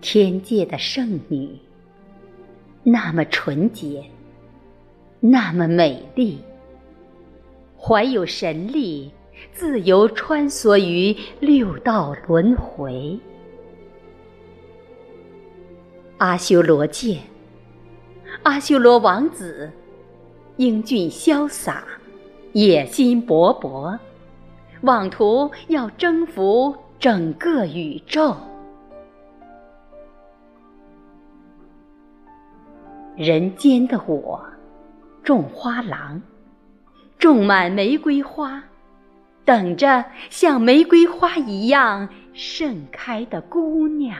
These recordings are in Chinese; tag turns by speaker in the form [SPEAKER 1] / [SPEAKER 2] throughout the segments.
[SPEAKER 1] 天界的圣女，那么纯洁，那么美丽，怀有神力，自由穿梭于六道轮回。阿修罗见，阿修罗王子，英俊潇洒，野心勃勃，妄图要征服整个宇宙。人间的我，种花郎，种满玫瑰花，等着像玫瑰花一样盛开的姑娘。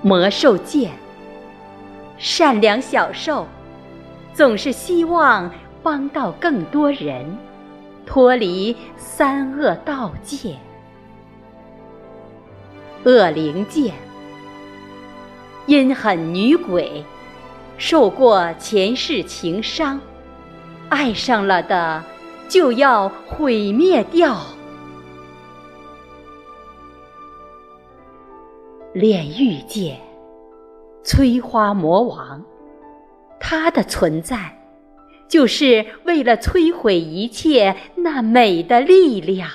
[SPEAKER 1] 魔兽见，善良小兽，总是希望帮到更多人，脱离三恶道界。恶灵见。阴狠女鬼，受过前世情伤，爱上了的就要毁灭掉。炼狱界，摧花魔王，他的存在，就是为了摧毁一切那美的力量。